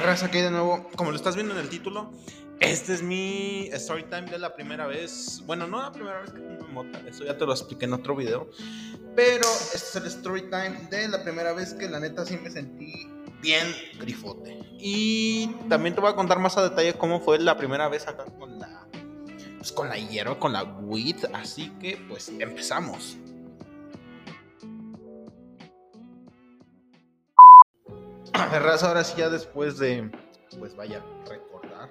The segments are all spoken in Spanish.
raza, aquí de nuevo. Como lo estás viendo en el título, este es mi story time de la primera vez. Bueno, no la primera vez que fumé mota, eso ya te lo expliqué en otro video. Pero este es el story time de la primera vez que la neta sí me sentí bien grifote. Y también te voy a contar más a detalle cómo fue la primera vez acá con la. Pues con la hierba, con la weed. Así que, pues empezamos. Raza, ahora sí ya después de, pues vaya, recordar.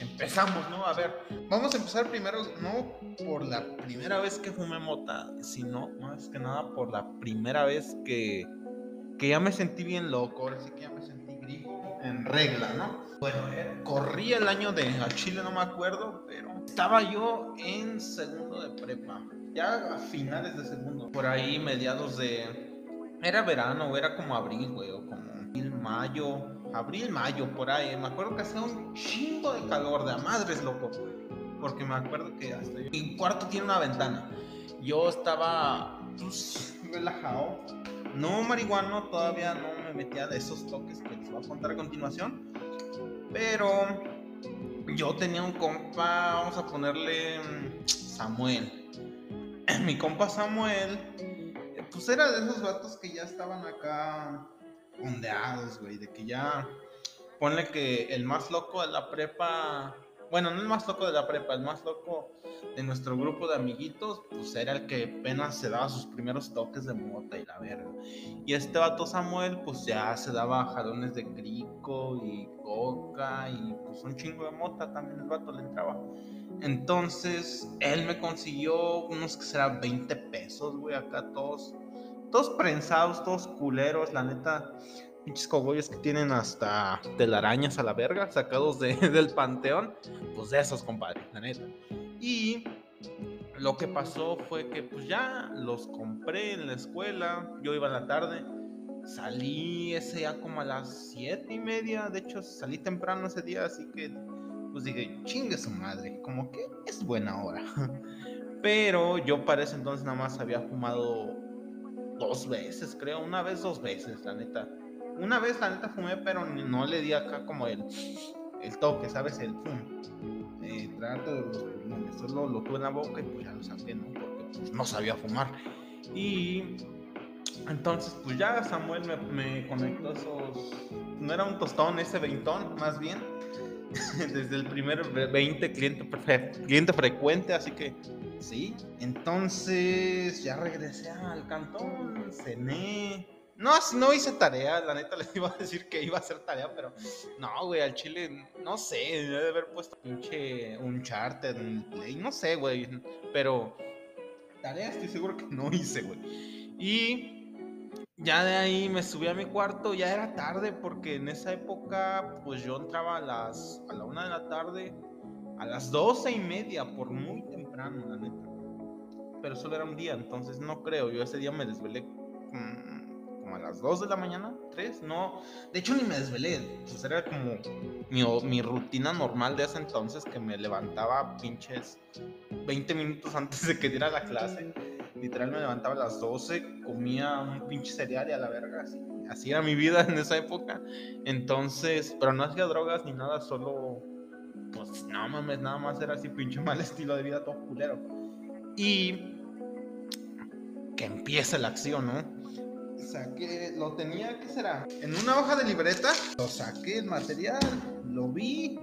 Empezamos, ¿no? A ver, vamos a empezar primero, no por la primera vez que fumé mota, sino más que nada por la primera vez que, que ya me sentí bien loco, ahora sí que ya me sentí grifo en regla, ¿no? Bueno, eh, corrí el año de a Chile, no me acuerdo, pero estaba yo en segundo de prepa, ya a finales de segundo, por ahí mediados de... Era verano, era como abril, güey, o como abril, mayo, abril, mayo, por ahí. Me acuerdo que hacía un chingo de calor, de a madres, loco. Porque me acuerdo que hasta yo... Mi cuarto tiene una ventana. Yo estaba, pues, relajado. No marihuano, todavía no me metía de esos toques que les voy a contar a continuación. Pero yo tenía un compa, vamos a ponerle mm, Samuel. Mi compa Samuel, pues era de esos vatos que ya estaban acá ondeados, güey, de que ya ponle que el más loco de la prepa, bueno, no el más loco de la prepa, el más loco de nuestro grupo de amiguitos, pues era el que apenas se daba sus primeros toques de mota y la verga. Y este vato Samuel, pues ya se daba jalones de crico y coca y pues un chingo de mota también el vato le entraba. Entonces, él me consiguió unos que serán 20 pesos, güey, acá todos todos prensados, todos culeros, la neta. Pinches cogollos que tienen hasta telarañas a la verga, sacados de, del panteón. Pues de esos, compadre, la neta. Y lo que pasó fue que pues ya los compré en la escuela. Yo iba a la tarde. Salí ese día como a las siete y media. De hecho, salí temprano ese día, así que pues dije, chingue su madre. Como que es buena hora. Pero yo para ese entonces nada más había fumado dos veces, creo, una vez, dos veces, la neta. Una vez, la neta, fumé, pero no le di acá como el, el toque, ¿sabes? El pum. Eh. Solo lo tuve en la boca y pues ya lo saqué, ¿no? Porque pues, no sabía fumar. Y entonces, pues ya Samuel me, me conectó esos. No era un tostón, ese veintón, más bien. Desde el primer 20 cliente, cliente frecuente, así que Sí, entonces ya regresé al cantón, cené. No, no hice tarea, la neta les iba a decir que iba a hacer tarea, pero no, güey, al chile, no sé, debe haber puesto pinche un charter, no sé, güey, pero tarea estoy seguro que no hice, güey. Y ya de ahí me subí a mi cuarto, ya era tarde, porque en esa época, pues yo entraba a las, a la una de la tarde, a las doce y media, por muy temprano, la neta. Pero solo era un día, entonces no creo. Yo ese día me desvelé a las 2 de la mañana, 3, no. De hecho, ni me desvelé. Pues era como mi, mi rutina normal de ese entonces que me levantaba pinches 20 minutos antes de que diera la clase. Literal me levantaba a las 12, comía un pinche cereal y a la verga. Así, así era mi vida en esa época. Entonces, pero no hacía drogas ni nada, solo pues no mames, nada más era así pinche mal estilo de vida todo culero. Y que empiece la acción, ¿no? Saqué, lo tenía, ¿qué será? En una hoja de libreta, lo saqué el material, lo vi.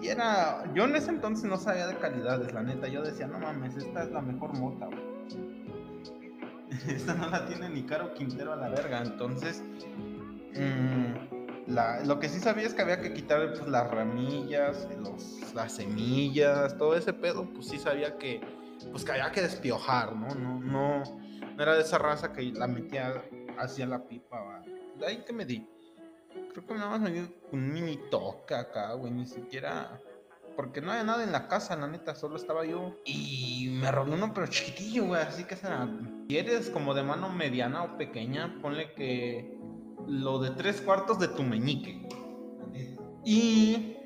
Y era, yo en ese entonces no sabía de calidades, la neta. Yo decía, no mames, esta es la mejor mota, güey. Esta no la tiene ni Caro Quintero a la verga. Entonces, mmm, lo que sí sabía es que había que quitar pues, las ramillas, los, las semillas, todo ese pedo, pues sí sabía que, pues, que había que despiojar, ¿no? No, no, era de esa raza que la metía hacia la pipa, De ahí que me di. Creo que nada más me di un mini toque acá, güey, ni siquiera... Porque no había nada en la casa, la neta, solo estaba yo. Y me robé uno, pero chiquitillo, güey, así que será... Si eres como de mano mediana o pequeña, ponle que lo de tres cuartos de tu meñique. Y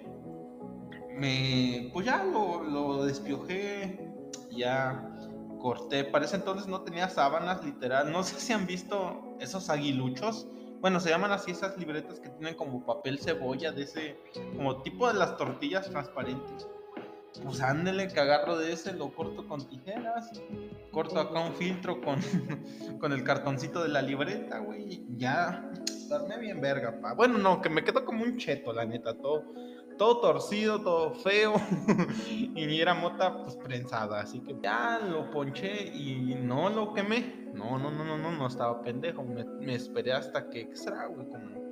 me, pues ya lo, lo despiojé, ya corté. Para ese entonces no tenía sábanas, literal. No sé si han visto esos aguiluchos Bueno, se llaman así esas libretas que tienen como papel cebolla de ese, como tipo de las tortillas transparentes. Pues ándele que agarro de ese, lo corto con tijeras, corto acá un filtro con, con el cartoncito de la libreta, güey, ya, darme bien verga, pa. Bueno, no, que me quedó como un cheto, la neta, todo todo torcido, todo feo. y era mota pues prensada. Así que ya lo ponché y no lo quemé. No, no, no, no, no, no estaba pendejo. Me, esperé hasta que, ¿qué será, güey? Como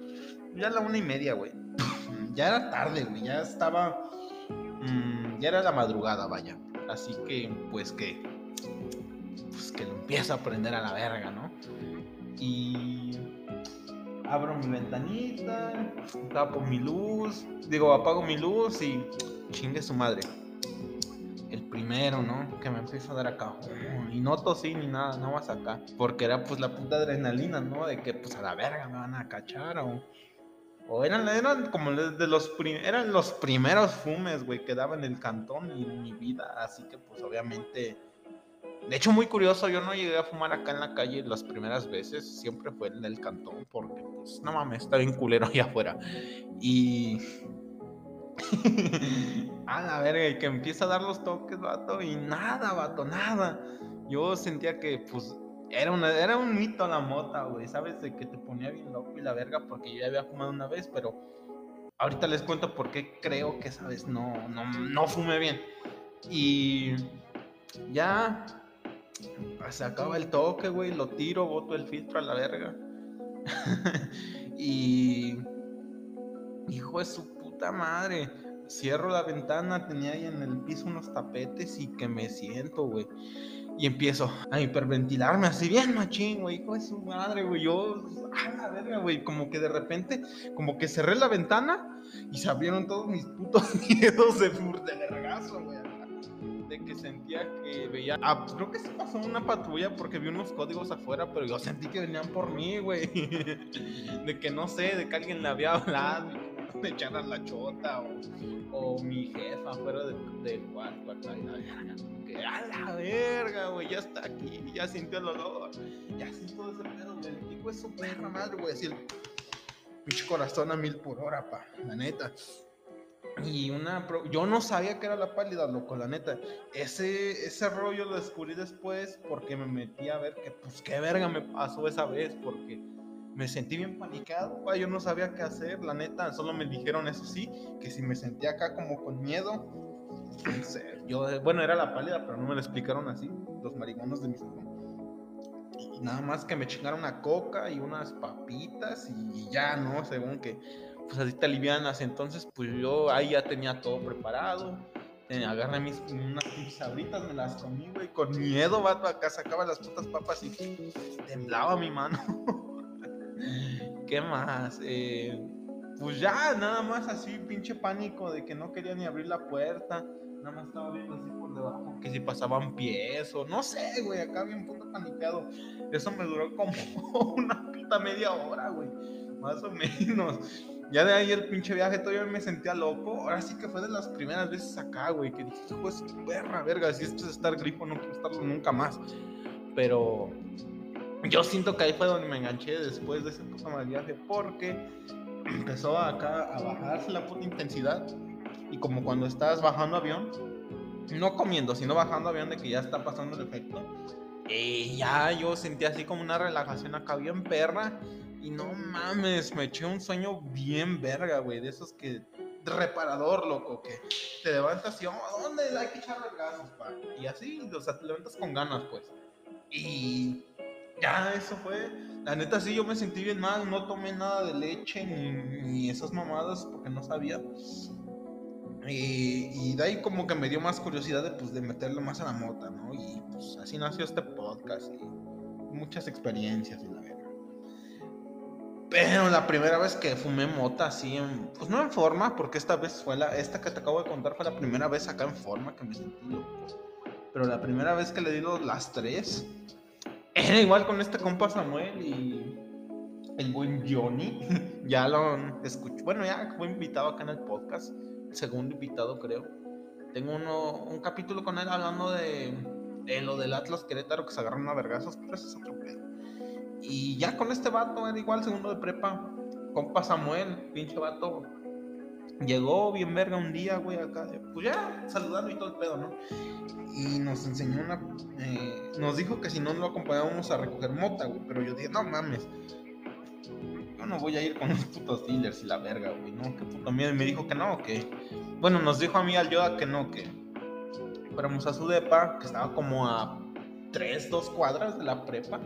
ya la una y media, güey. ya era tarde, güey. Ya estaba. Mm, ya era la madrugada, vaya. Así que, pues que. Pues que lo empieza a prender a la verga, ¿no? Y abro mi ventanita, tapo mi luz, digo, apago mi luz y chingue su madre. El primero, ¿no? Que me empieza a dar acá. Y no tosí ni nada, nada más acá. Porque era pues la puta adrenalina, ¿no? De que pues a la verga me van a cachar o... O eran, eran como de los, eran los primeros fumes, güey, que daba en el cantón y en mi vida. Así que pues obviamente de hecho, muy curioso, yo no llegué a fumar acá en la calle las primeras veces, siempre fue en el cantón, porque pues no mames, está bien culero allá afuera. Y. a la verga, y que empieza a dar los toques, vato, y nada, vato, nada. Yo sentía que, pues, era, una, era un mito la mota, güey, ¿sabes? De que te ponía bien loco y la verga, porque yo ya había fumado una vez, pero ahorita les cuento por qué creo que esa vez no, no, no fumé bien. Y ya se acaba el toque, güey, lo tiro, boto el filtro a la verga. y. Hijo de su puta madre. Cierro la ventana, tenía ahí en el piso unos tapetes y que me siento, güey. Y empiezo a hiperventilarme así bien machín, güey. Hijo de su madre, güey. Yo, a la verga, güey. Como que de repente, como que cerré la ventana y se abrieron todos mis putos miedos de, de vergazo, güey de que sentía que veía. Ah, pues creo que se pasó una patrulla porque vi unos códigos afuera, pero yo sentí que venían por mí, güey. de que no sé, de que alguien le había hablado, me echaran la chota, o, o mi jefa fuera del cuarto acá, a la verga, güey, ya está aquí, ya sintió el olor, ya sintió ese pedo, güey. El tipo es su perra madre, güey, así pinche corazón a mil por hora, pa, la neta. Y una. Yo no sabía que era la pálida, loco, la neta. Ese, ese rollo lo descubrí después porque me metí a ver que, pues, qué verga me pasó esa vez, porque me sentí bien panicado, yo no sabía qué hacer, la neta. Solo me dijeron, eso sí, que si me sentía acá como con miedo. Yo, bueno, era la pálida, pero no me lo explicaron así, los marihuanos de mis Y nada más que me chingaron una coca y unas papitas y ya, ¿no? Según que pues así te alivianas. Entonces, pues yo ahí ya tenía todo preparado. Eh, agarré mis unas sabritas, me las comí, güey, con miedo, vato, acá sacaba las putas papas y temblaba mi mano. ¿Qué más? Eh, pues ya, nada más así, pinche pánico de que no quería ni abrir la puerta. Nada más estaba viendo así por debajo que si pasaban pies o no sé, güey, acá bien puto paniqueado. Eso me duró como una puta media hora, güey, más o menos. Ya de ahí el pinche viaje todavía me sentía loco. Ahora sí que fue de las primeras veces acá, güey, que dije, pues perra, verga, si esto es estar grifo, no quiero estarlo nunca más. Pero yo siento que ahí fue donde me enganché después de ese puto mal viaje, porque empezó acá a bajarse la puta intensidad. Y como cuando estás bajando avión, no comiendo, sino bajando avión de que ya está pasando el efecto, y ya yo sentí así como una relajación acá bien perra y no mames, me eché un sueño bien verga, güey, de esos que reparador, loco, que te levantas y, oh, ¿dónde hay que echar ganas, pa? Y así, o sea, te levantas con ganas, pues. Y ya, eso fue. La neta, sí, yo me sentí bien mal, no tomé nada de leche ni, esas mamadas porque no sabía. Y, y, de ahí como que me dio más curiosidad de, pues, de meterle más a la mota, ¿no? Y pues así nació este podcast y muchas experiencias y la. Pero la primera vez que fumé mota así, pues no en forma, porque esta vez fue la, esta que te acabo de contar fue la primera vez acá en forma que me sentí loco. Pero la primera vez que le di las tres, era igual con este compa Samuel y el buen Johnny. ya lo escuché, bueno, ya fue invitado acá en el podcast, segundo invitado creo. Tengo uno, un capítulo con él hablando de, de lo del Atlas Querétaro que se agarraron a vergazos, pero eso es otro pedo. Y ya con este vato, era igual segundo de prepa, compa Samuel, pinche vato. Llegó bien verga un día, güey, acá, pues ya, saludando y todo el pedo, ¿no? Y nos enseñó una. Eh, nos dijo que si no lo acompañábamos a recoger mota, güey. Pero yo dije, no mames. Yo no voy a ir con los putos dealers y la verga, güey, ¿no? Que puto miedo. Y me dijo que no, que. Bueno, nos dijo a mí al Yoda que no, que. Fuéramos a su depa, que estaba como a 3, 2 cuadras de la prepa.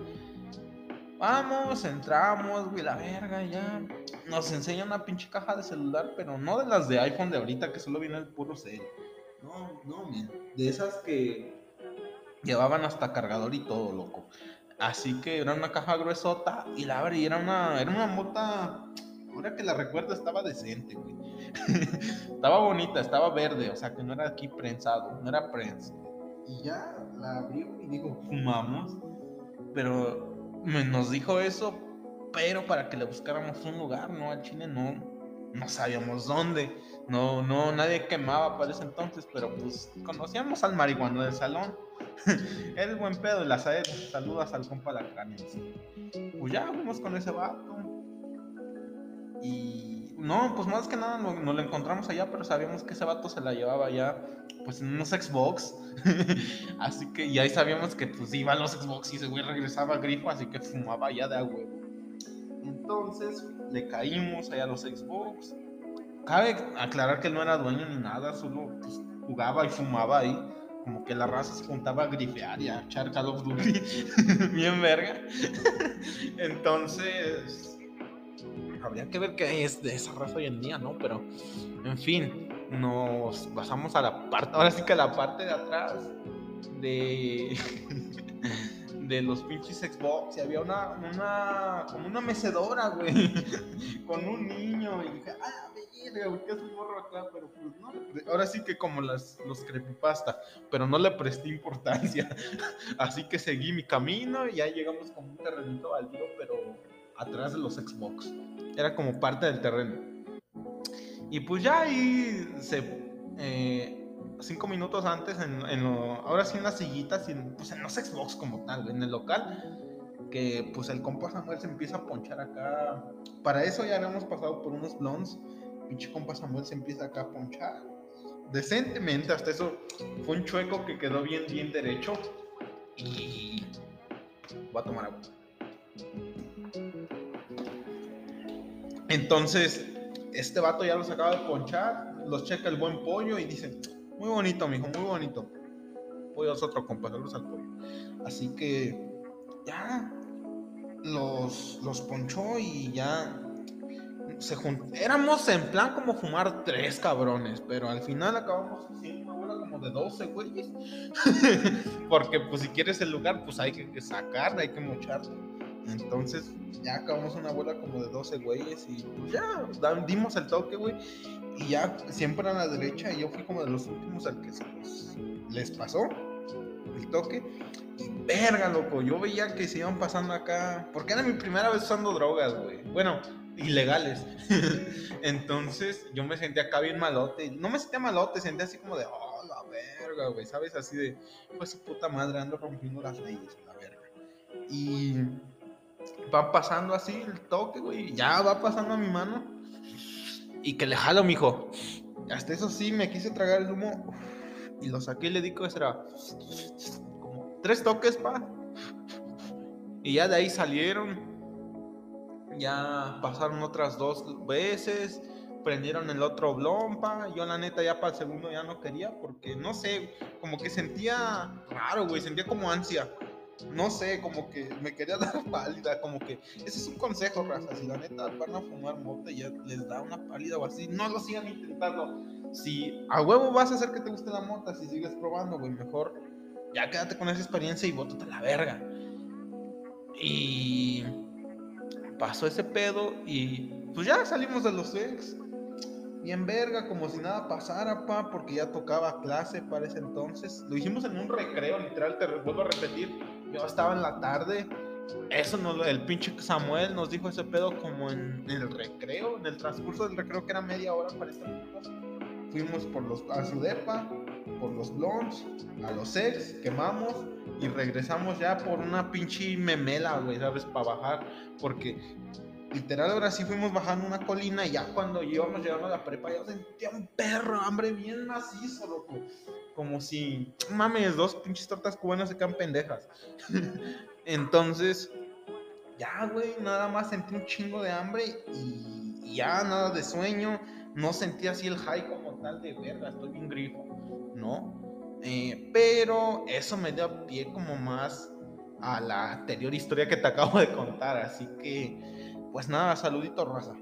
Vamos, entramos, güey, la verga, ya. Nos enseña una pinche caja de celular, pero no de las de iPhone de ahorita que solo viene el puro cel. No, no, man. De esas que llevaban hasta cargador y todo, loco. Así que era una caja gruesota y la abrí, era una, era una mota. Ahora que la recuerdo, estaba decente, güey. estaba bonita, estaba verde, o sea que no era aquí prensado, no era prens. Y ya la abrió y digo, fumamos. Pero nos dijo eso, pero para que le buscáramos un lugar, ¿no? Al chile no, no sabíamos dónde. No, no, nadie quemaba para ese entonces, pero pues conocíamos al marihuano del salón. Era buen pedo de la SAED. Saludas al compa la Pues ya fuimos con ese vato. Y no, pues más que nada no, lo encontramos allá, pero sabíamos que ese vato se la llevaba allá, pues en unos Xbox. así que, y ahí sabíamos que pues iba a los Xbox y ese güey regresaba a grifo, así que fumaba allá de agua. Entonces le caímos allá a los Xbox. Cabe aclarar que él no era dueño ni nada, solo pues, jugaba y fumaba ahí. Como que la raza se juntaba a grifear y a echar Call of Duty. Bien verga. Entonces habría que ver qué es de esa raza hoy en día, ¿no? Pero, en fin, nos pasamos a la parte, ahora sí que a la parte de atrás de, de los pinches Xbox y había una, una, como una mecedora, güey, con un niño y dije, ah, verga, ¿qué es un morro acá? Pero pues no, ahora sí que como las, los creepypasta, pero no le presté importancia, así que seguí mi camino y ya llegamos con un terrenito baldío, pero atrás de los Xbox. Era como parte del terreno. Y pues ya ahí se... Eh, cinco minutos antes, en, ahora sí en las sillitas, y pues en los Xbox como tal, en el local, que pues el compa Samuel se empieza a ponchar acá. Para eso ya habíamos pasado por unos blondes. Pinche compa Samuel se empieza acá a ponchar. Decentemente, hasta eso fue un chueco que quedó bien, bien derecho. Y voy a tomar agua. Entonces, este vato ya los acaba de ponchar, los checa el buen pollo y dice, muy bonito, mijo, muy bonito. Pollo es otro al pollo. Así que ya los, los ponchó y ya se Éramos en plan como fumar tres cabrones, pero al final acabamos haciendo una bola como de 12 güeyes. Porque pues si quieres el lugar, pues hay que sacar, hay que mocharlo. Entonces ya acabamos una bola como de 12 güeyes y pues ya dimos el toque, güey. Y ya siempre a la derecha y yo fui como de los últimos al que se les pasó el toque. Y verga, loco, yo veía que se iban pasando acá, porque era mi primera vez usando drogas, güey. Bueno, ilegales. Entonces yo me sentía acá bien malote. No me sentía malote, sentía así como de, oh, la verga, güey, ¿sabes? Así de, pues su puta madre ando rompiendo las leyes, la verga. Y va pasando así el toque, güey. Ya va pasando a mi mano. Y que le jalo, mijo. Hasta eso sí, me quise tragar el humo. Y lo saqué y le di que será como tres toques, pa. Y ya de ahí salieron. Ya pasaron otras dos veces. Prendieron el otro blompa. Yo, la neta, ya para el segundo ya no quería. Porque no sé, como que sentía raro, güey. Sentía como ansia no sé, como que me quería dar pálida, como que ese es un consejo, raza, si la neta van a fumar mota y ya les da una pálida o así, no lo sigan intentando. Si a huevo vas a hacer que te guste la mota, si sigues probando, güey, mejor ya quédate con esa experiencia y bótate la verga. Y pasó ese pedo y pues ya salimos de los ex. Bien verga, como si nada pasara, pa, porque ya tocaba clase para ese entonces. Lo hicimos en un recreo, literal, te vuelvo a repetir yo estaba en la tarde. Eso no, el pinche Samuel nos dijo ese pedo como en, el recreo, en el transcurso del recreo que era media hora para esta Fuimos por los, a su depa, por los blondes, a los ex, quemamos, y regresamos ya por una pinche memela, güey, ¿sabes? Para bajar, porque literal ahora sí fuimos bajando una colina y ya cuando íbamos llegando a la prepa yo sentía un perro, hambre bien macizo, loco. Como si, mames, dos pinches tortas cubanas se quedan pendejas. Entonces, ya, güey, nada más sentí un chingo de hambre y, ya nada de sueño. No sentí así el high como tal de verga, estoy bien grifo, ¿no? Eh, pero eso me dio pie como más a la anterior historia que te acabo de contar. Así que, pues nada, saludito, raza.